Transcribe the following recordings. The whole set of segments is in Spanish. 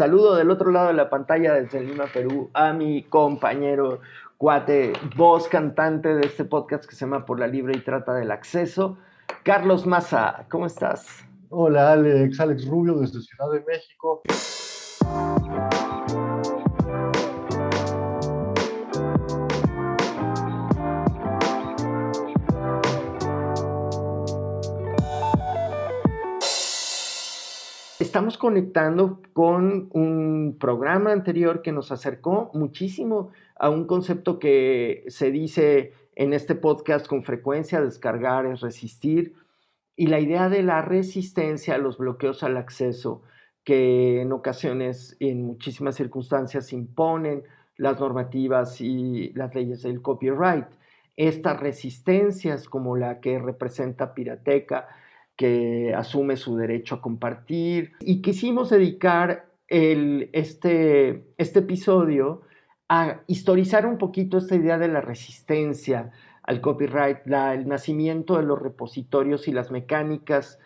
Saludo del otro lado de la pantalla desde Lima, Perú, a mi compañero cuate, voz cantante de este podcast que se llama Por la Libre y Trata del Acceso, Carlos Maza. ¿Cómo estás? Hola, Alex, Alex Rubio desde Ciudad de México. Estamos conectando con un programa anterior que nos acercó muchísimo a un concepto que se dice en este podcast con frecuencia, descargar es resistir, y la idea de la resistencia a los bloqueos al acceso que en ocasiones, en muchísimas circunstancias, imponen las normativas y las leyes del copyright. Estas resistencias como la que representa Pirateca, que asume su derecho a compartir. Y quisimos dedicar este, este episodio a historizar un poquito esta idea de la resistencia al copyright, el nacimiento de los repositorios y las mecánicas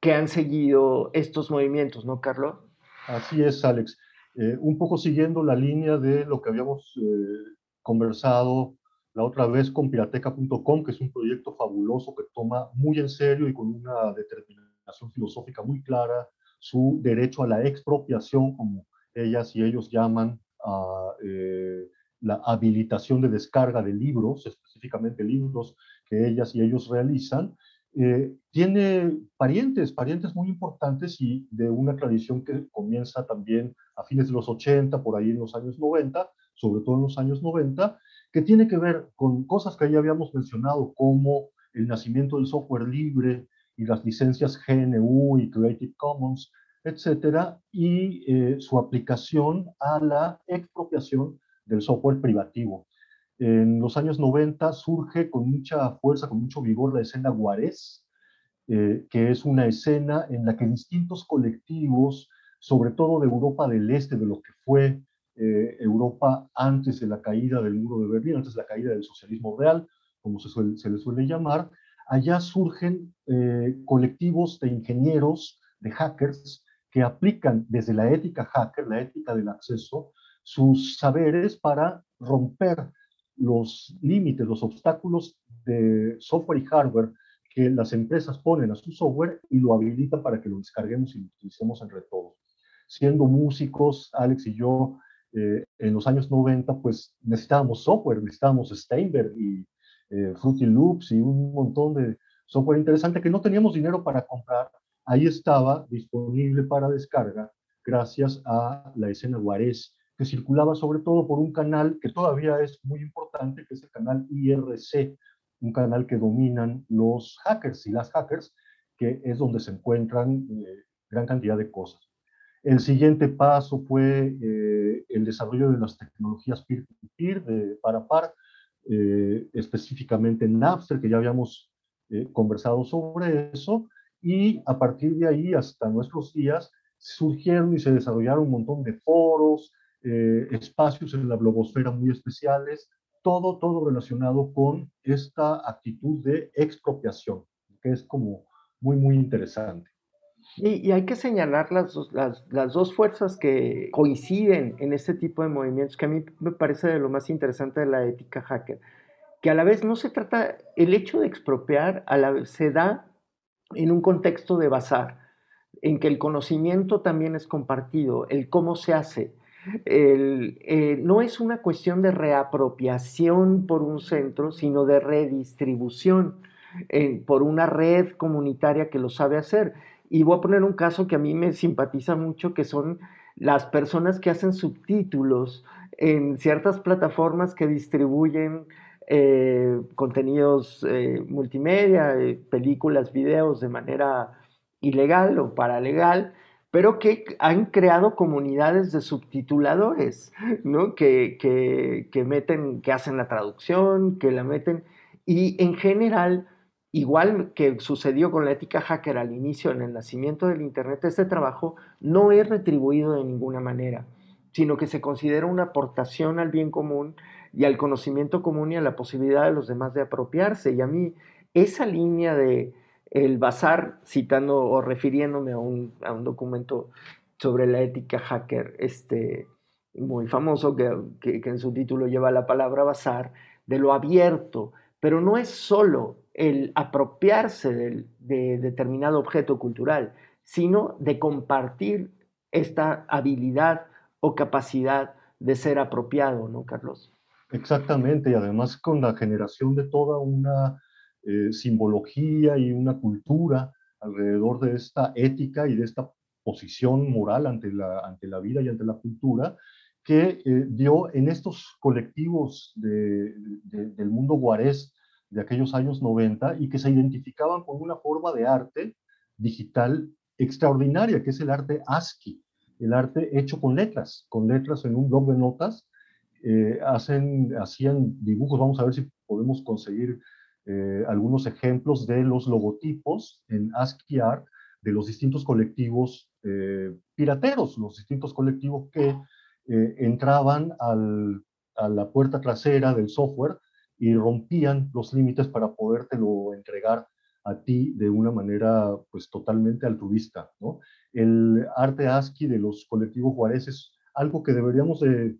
que han seguido estos movimientos, ¿no, Carlos? Así es, Alex. Eh, un poco siguiendo la línea de lo que habíamos eh, conversado la otra vez con pirateca.com, que es un proyecto fabuloso que toma muy en serio y con una determinación filosófica muy clara su derecho a la expropiación, como ellas y ellos llaman a eh, la habilitación de descarga de libros, específicamente libros que ellas y ellos realizan, eh, tiene parientes, parientes muy importantes y de una tradición que comienza también a fines de los 80, por ahí en los años 90, sobre todo en los años 90, que tiene que ver con cosas que ya habíamos mencionado, como el nacimiento del software libre y las licencias GNU y Creative Commons, etcétera, y eh, su aplicación a la expropiación del software privativo. En los años 90 surge con mucha fuerza, con mucho vigor la escena Guarés, eh, que es una escena en la que distintos colectivos, sobre todo de Europa del Este, de lo que fue eh, Europa antes de la caída del muro de Berlín, antes de la caída del socialismo real, como se, se le suele llamar, allá surgen eh, colectivos de ingenieros, de hackers, que aplican desde la ética hacker, la ética del acceso, sus saberes para romper los límites, los obstáculos de software y hardware que las empresas ponen a su software y lo habilitan para que lo descarguemos y lo utilicemos entre todos. Siendo músicos, Alex y yo eh, en los años 90, pues necesitábamos software, necesitábamos Steinberg y eh, Fruity Loops y un montón de software interesante que no teníamos dinero para comprar. Ahí estaba disponible para descarga gracias a la escena Juárez, que circulaba sobre todo por un canal que todavía es muy importante, que es el canal IRC, un canal que dominan los hackers y las hackers, que es donde se encuentran eh, gran cantidad de cosas. El siguiente paso fue eh, el desarrollo de las tecnologías peer-to-peer, de par a par, eh, específicamente Napster, que ya habíamos eh, conversado sobre eso, y a partir de ahí hasta nuestros días surgieron y se desarrollaron un montón de foros, espacios en la blogosfera muy especiales, todo, todo relacionado con esta actitud de expropiación, que es como muy, muy interesante. Y, hay que señalar las, las, las, dos fuerzas que coinciden en este tipo de movimientos, que a mí me parece de lo más interesante de la ética hacker, que a la vez no se trata, el hecho de expropiar a la se da en un contexto de bazar, en que el conocimiento también es compartido, el cómo se hace. El, eh, no es una cuestión de reapropiación por un centro, sino de redistribución eh, por una red comunitaria que lo sabe hacer. Y voy a poner un caso que a mí me simpatiza mucho, que son las personas que hacen subtítulos en ciertas plataformas que distribuyen eh, contenidos eh, multimedia, eh, películas, videos de manera ilegal o paralegal, pero que han creado comunidades de subtituladores, ¿no? Que, que, meten, que hacen la traducción, que la meten, y en general Igual que sucedió con la ética hacker al inicio, en el nacimiento del Internet, este trabajo no es retribuido de ninguna manera, sino que se considera una aportación al bien común y al conocimiento común y a la posibilidad de los demás de apropiarse. Y a mí esa línea de el bazar, citando o refiriéndome a un, documento sobre la ética hacker, este, muy famoso, que, que, en su título lleva la palabra bazar, de lo abierto, pero no es solo el apropiarse de, de determinado objeto cultural, sino de compartir esta habilidad o capacidad de ser apropiado, ¿no, Carlos? Exactamente, y además con la generación de toda una eh, simbología y una cultura alrededor de esta ética y de esta posición moral ante la, ante la vida y ante la cultura, que eh, dio en estos colectivos del mundo guarés de aquellos años 90 y que se identificaban con una forma de arte digital extraordinaria, que es el arte ASCII, el arte hecho con letras, con letras en un blog de notas. Eh, hacen, hacían dibujos, vamos a ver si podemos conseguir eh, algunos ejemplos de los logotipos en ASCII Art de los distintos colectivos eh, pirateros, los distintos colectivos que entraban a la puerta trasera del software y rompían los límites para podértelo entregar a ti de una manera pues totalmente altruista. El arte ASCII de los colectivos es algo que deberíamos de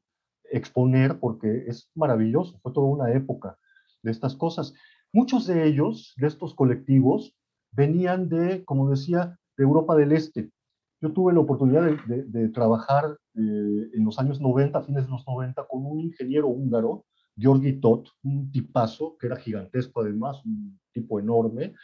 exponer porque es maravilloso, fue toda una época de estas cosas. Muchos de ellos, de estos colectivos, venían de, como decía, de Europa del Este. Yo tuve la oportunidad de, trabajar eh, en los años 90, fines de los 90, con un ingeniero húngaro, Georgi Tot, un tipazo que era gigantesco además, un tipo enorme.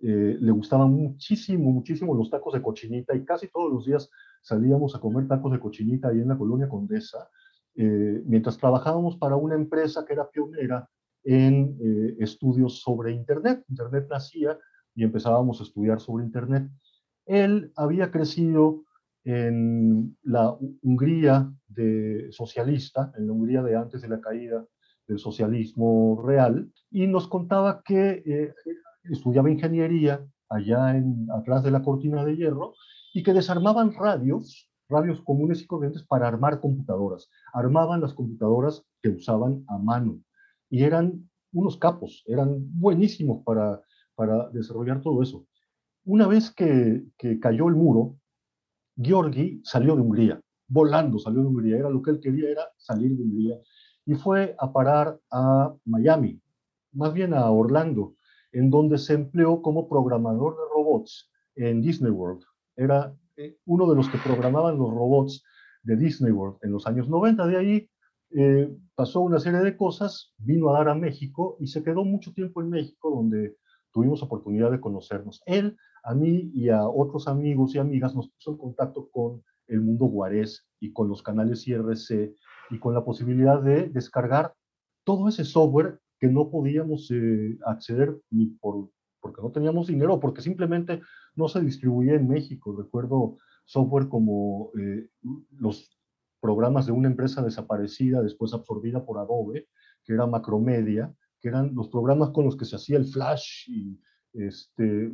Eh, le gustaban muchísimo, muchísimo los tacos de cochinita y casi todos los días salíamos a comer tacos de cochinita ahí en la colonia Condesa, eh, mientras trabajábamos para una empresa que era pionera en eh, estudios sobre Internet. Internet nacía y empezábamos a estudiar sobre Internet. Él había crecido en la Hungría de socialista, en la Hungría de antes de la caída del socialismo real, y nos contaba que eh, estudiaba ingeniería allá atrás de la cortina de hierro y que desarmaban radios, radios comunes y corrientes para armar computadoras. Armaban las computadoras que usaban a mano y eran unos capos, eran buenísimos para, para desarrollar todo eso. Una vez que, que cayó el muro, Georgi salió de Hungría, volando salió de Hungría, era lo que él quería, era salir de Hungría y fue a parar a Miami, más bien a Orlando, en donde se empleó como programador de robots en Disney World. Era eh, uno de los que programaban los robots de Disney World en los años 90. De ahí eh, pasó una serie de cosas, vino a dar a México y se quedó mucho tiempo en México, donde tuvimos oportunidad de conocernos. Él, a mí y a otros amigos y amigas nos puso en contacto con el mundo guarés y con los canales IRC y con la posibilidad de descargar todo ese software que no podíamos eh, acceder ni por, porque no teníamos dinero, porque simplemente no se distribuía en México. Recuerdo software como eh, los programas de una empresa desaparecida, después absorbida por Adobe, que era Macromedia, que eran los programas con los que se hacía el Flash y este,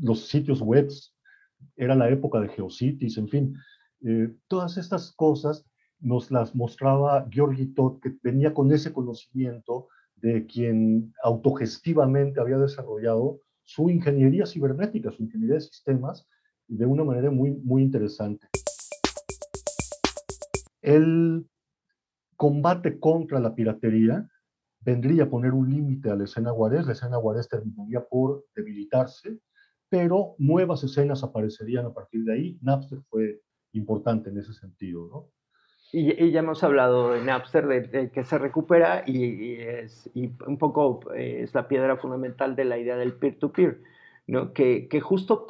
los sitios web. Era la época de Geocities, en fin. Eh, todas estas cosas nos las mostraba Georgi Todd, que venía con ese conocimiento de quien autogestivamente había desarrollado su ingeniería cibernética, su ingeniería de sistemas, de una manera muy, muy interesante. El combate contra la piratería vendría a poner un límite a la escena Juárez, la escena Juárez terminaría por debilitarse, pero nuevas escenas aparecerían a partir de ahí. Napster fue importante en ese sentido, ¿no? Y, ya hemos hablado en Napster de, que se recupera y, es, un poco eh, es la piedra fundamental de la idea del peer-to-peer, ¿no? que, que justo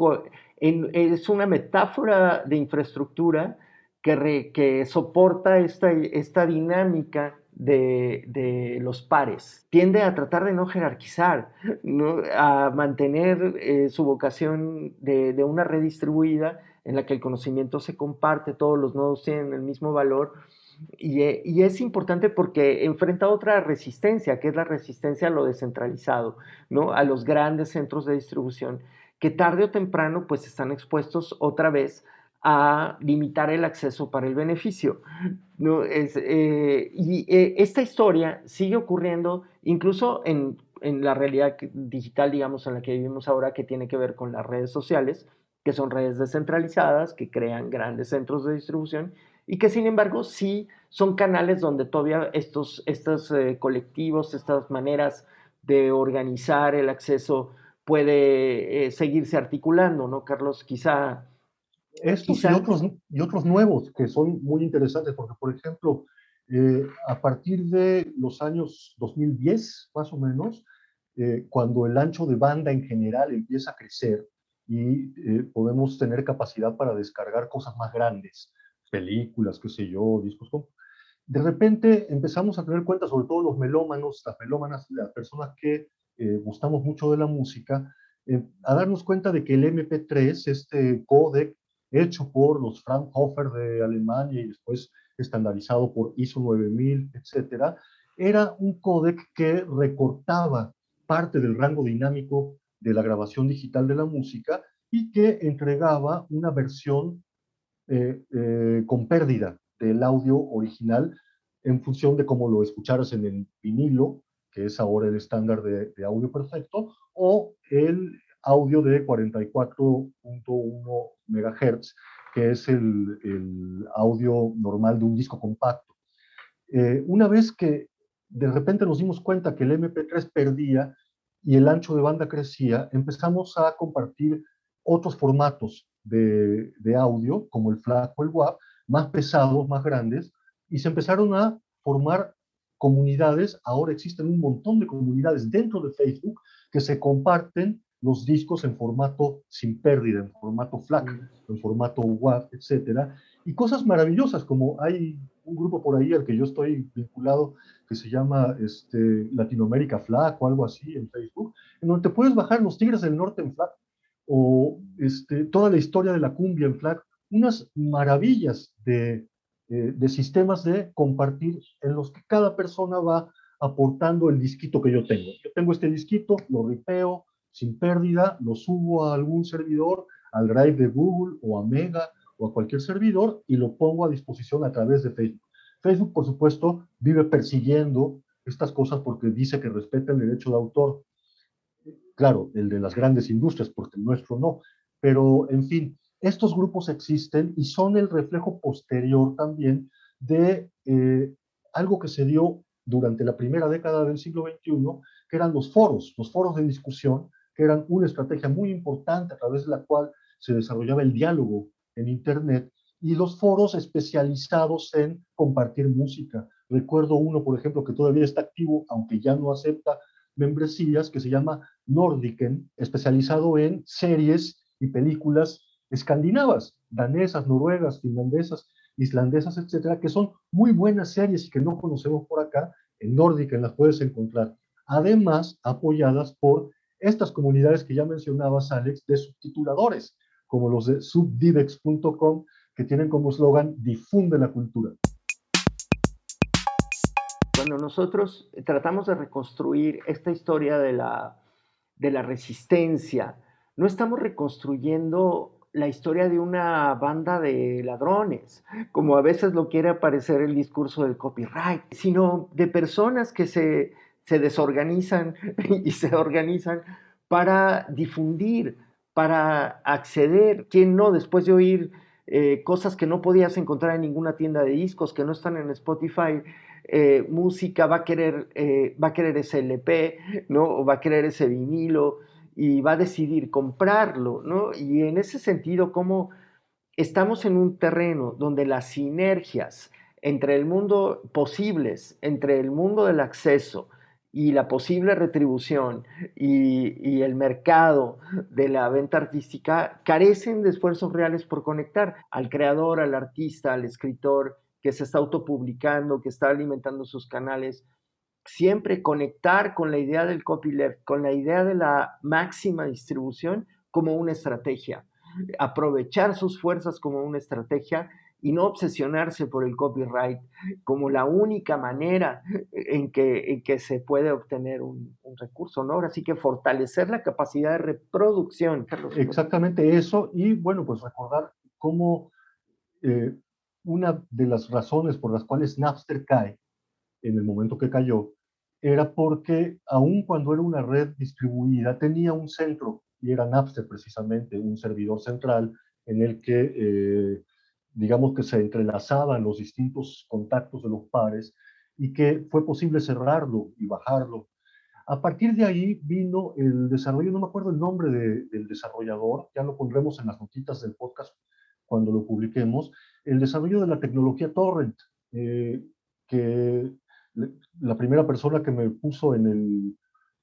es una metáfora de infraestructura que, que soporta esta, esta dinámica de, los pares. Tiende a tratar de no jerarquizar, a mantener eh, su vocación de, de, una red distribuida en la que el conocimiento se comparte, todos los nodos tienen el mismo valor. Y, eh, y, es importante porque enfrenta otra resistencia, que es la resistencia a lo descentralizado, ¿no? a los grandes centros de distribución, que tarde o temprano pues están expuestos otra vez a limitar el acceso para el beneficio. ¿no? Es, eh, y eh, esta historia sigue ocurriendo incluso en, en la realidad digital, digamos, en la que vivimos ahora, que tiene que ver con las redes sociales, que son redes descentralizadas, que crean grandes centros de distribución y que sin embargo sí son canales donde todavía estos, estos eh, colectivos, estas maneras de organizar el acceso puede seguirse articulando, ¿no, Carlos? Quizá... Estos Y, otros, y otros nuevos que son muy interesantes, porque por ejemplo, eh, a partir de los años 2010, más o menos, cuando el ancho de banda en general empieza a crecer, y eh, podemos tener capacidad para descargar cosas más grandes, películas, qué sé yo, discos. De repente empezamos a tener cuenta, sobre todo los melómanos, las melómanas, las personas que eh, gustamos mucho de la música, eh, a darnos cuenta de que el MP3, este códec hecho por los Fraunhofer de Alemania y después estandarizado por ISO 9000, etcétera, era un códec que recortaba parte del rango dinámico de la grabación digital de la música y que entregaba una versión eh, eh, con pérdida del audio original en función de cómo lo escucharas en el vinilo, que es ahora el estándar de, audio perfecto, o el audio de 44.1 MHz, que es el, audio normal de un disco compacto. Eh, una vez que de repente nos dimos cuenta que el MP3 perdía y el ancho de banda crecía, empezamos a compartir otros formatos de, audio, como el FLAC o el WAV, más pesados, más grandes, y se empezaron a formar comunidades. Ahora existen un montón de comunidades dentro de Facebook que se comparten los discos en formato sin pérdida, en formato FLAC, mm. en formato WAV, etcétera, y cosas maravillosas como hay un grupo por ahí al que yo estoy vinculado que se llama este, Latinoamérica FLAC o algo así en Facebook, en donde te puedes bajar los Tigres del Norte en FLAC o este, toda la historia de la cumbia en FLAC, unas maravillas de, eh, de sistemas de compartir en los que cada persona va aportando el disquito que yo tengo. Yo tengo este disquito, lo ripeo sin pérdida, lo subo a algún servidor, al Drive de Google o a Mega o a cualquier servidor y lo pongo a disposición a través de Facebook. Facebook, por supuesto, vive persiguiendo estas cosas porque dice que respeta el derecho de autor. Claro, el de las grandes industrias, porque el nuestro no. Pero, en fin, estos grupos existen y son el reflejo posterior también de eh, algo que se dio durante la primera década del siglo XXI, que eran los foros, los foros de discusión, que eran una estrategia muy importante a través de la cual se desarrollaba el diálogo en Internet y los foros especializados en compartir música. Recuerdo uno, por ejemplo, que todavía está activo, aunque ya no acepta membresías, que se llama Nordiken, especializado en series y películas escandinavas, danesas, noruegas, finlandesas, islandesas, etcétera, que son muy buenas series y que no conocemos por acá. En Nordiken las puedes encontrar. Además, apoyadas por estas comunidades que ya mencionabas, Alex, de subtituladores, como los de subdivex.com, que tienen como eslogan difunde la cultura. Cuando nosotros tratamos de reconstruir esta historia de la, de la resistencia, no estamos reconstruyendo la historia de una banda de ladrones, como a veces lo quiere aparecer el discurso del copyright, sino de personas que se, se desorganizan y se organizan para difundir para acceder, ¿quién no? Después de oír eh, cosas que no podías encontrar en ninguna tienda de discos, que no están en Spotify, eh, música, va a, querer, eh, va a querer ese LP, ¿no? O va a querer ese vinilo y va a decidir comprarlo, ¿no? Y en ese sentido, como estamos en un terreno donde las sinergias entre el mundo posibles, entre el mundo del acceso, y la posible retribución y, el mercado de la venta artística carecen de esfuerzos reales por conectar al creador, al artista, al escritor que se está autopublicando, que está alimentando sus canales. Siempre conectar con la idea del copyleft, con la idea de la máxima distribución como una estrategia. Aprovechar sus fuerzas como una estrategia y no obsesionarse por el copyright como la única manera en que, en que se puede obtener un, recurso, ¿no? Así que fortalecer la capacidad de reproducción. Exactamente eso, y bueno, pues recordar cómo eh, una de las razones por las cuales Napster cae en el momento que cayó era porque aun cuando era una red distribuida tenía un centro y era Napster precisamente, un servidor central en el que, eh, digamos que se entrelazaban los distintos contactos de los pares y que fue posible cerrarlo y bajarlo. A partir de ahí vino el desarrollo, no me acuerdo el nombre del desarrollador, ya lo pondremos en las notitas del podcast cuando lo publiquemos, el desarrollo de la tecnología torrent, eh, que la primera persona que me puso en el,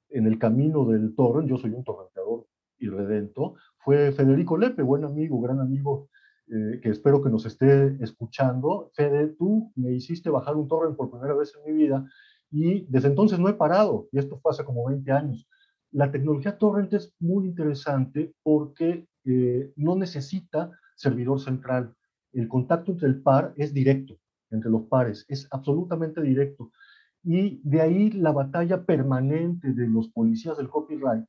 en el camino del torrent, yo soy un torrenteador irredento, fue Federico Lepe, buen amigo, gran amigo, eh, que espero que nos esté escuchando. Fede, tú me hiciste bajar un torrent por primera vez en mi vida y desde entonces no he parado, y esto fue hace como 20 años. La tecnología torrent es muy interesante porque eh, no necesita servidor central. El contacto entre el par es directo, entre los pares, es absolutamente directo. Y de ahí la batalla permanente de los policías del copyright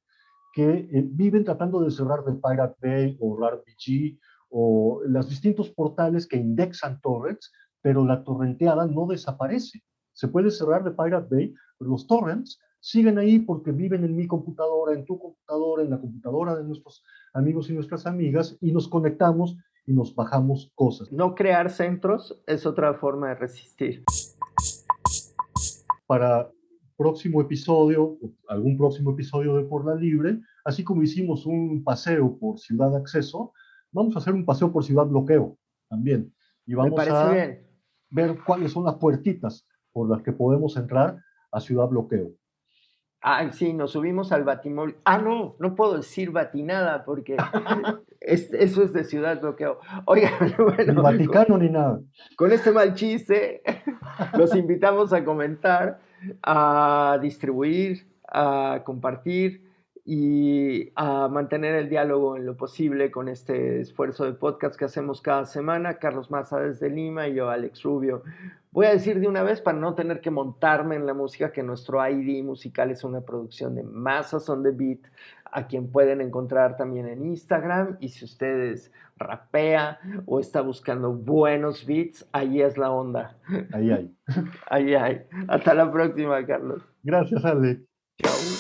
que eh, viven tratando de cerrar de Pirate Bay o RARPG o los distintos portales que indexan torrents, pero la torrenteada no desaparece. Se puede cerrar de Pirate Bay, pero los torrents siguen ahí porque viven en mi computadora, en tu computadora, en la computadora de nuestros amigos y nuestras amigas y nos conectamos y nos bajamos cosas. No crear centros es otra forma de resistir. Para próximo episodio, algún próximo episodio de Por la Libre, así como hicimos un paseo por Ciudad Acceso, vamos a hacer un paseo por Ciudad Bloqueo también. Y vamos a ver cuáles son las puertitas por las que podemos entrar a Ciudad Bloqueo. Ay, sí, nos subimos al batimóvil. Ah, no, no puedo decir batinada porque eso es de Ciudad Bloqueo. Oiga, bueno. Ni Vaticano ni nada. Con este mal chiste, los invitamos a comentar, a distribuir, a compartir y a mantener el diálogo en lo posible con este esfuerzo de podcast que hacemos cada semana. Carlos Maza desde Lima y yo, Alex Rubio. Voy a decir de una vez para no tener que montarme en la música que nuestro ID musical es una producción de Masas on the Beat, a quien pueden encontrar también en Instagram. Y si ustedes rapea o está buscando buenos beats, ahí es la onda. Ahí hay. Ahí hay. Hasta la próxima, Carlos. Gracias, Alex. Chao.